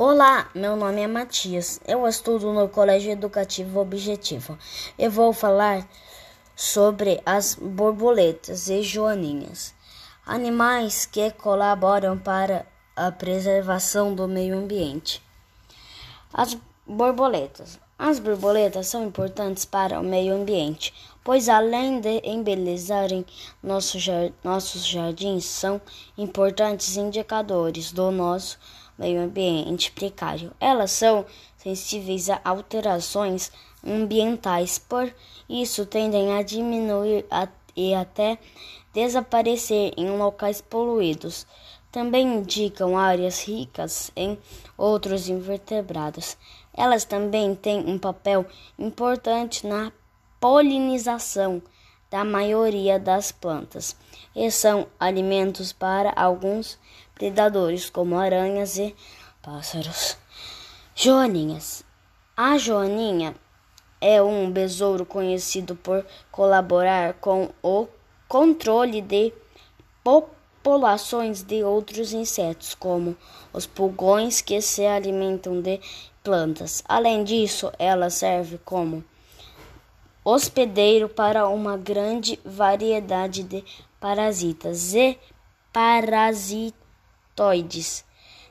Olá, meu nome é Matias. Eu estudo no Colégio Educativo Objetivo. Eu vou falar sobre as borboletas e joaninhas, animais que colaboram para a preservação do meio ambiente. As borboletas. As borboletas são importantes para o meio ambiente, pois além de embelezarem nossos jardins, são importantes indicadores do nosso meio ambiente precário. Elas são sensíveis a alterações ambientais, por isso tendem a diminuir e até desaparecer em locais poluídos. Também indicam áreas ricas em outros invertebrados. Elas também têm um papel importante na polinização da maioria das plantas e são alimentos para alguns predadores, como aranhas e pássaros. Joaninhas. A joaninha é um besouro conhecido por colaborar com o controle de populações de outros insetos, como os pulgões que se alimentam de plantas. Além disso, ela serve como hospedeiro para uma grande variedade de parasitas e parasitoides.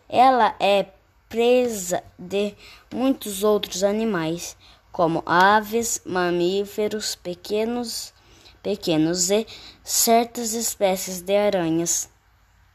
Ela é presa de muitos outros animais, como aves, mamíferos pequenos, pequenos e certas espécies de aranhas.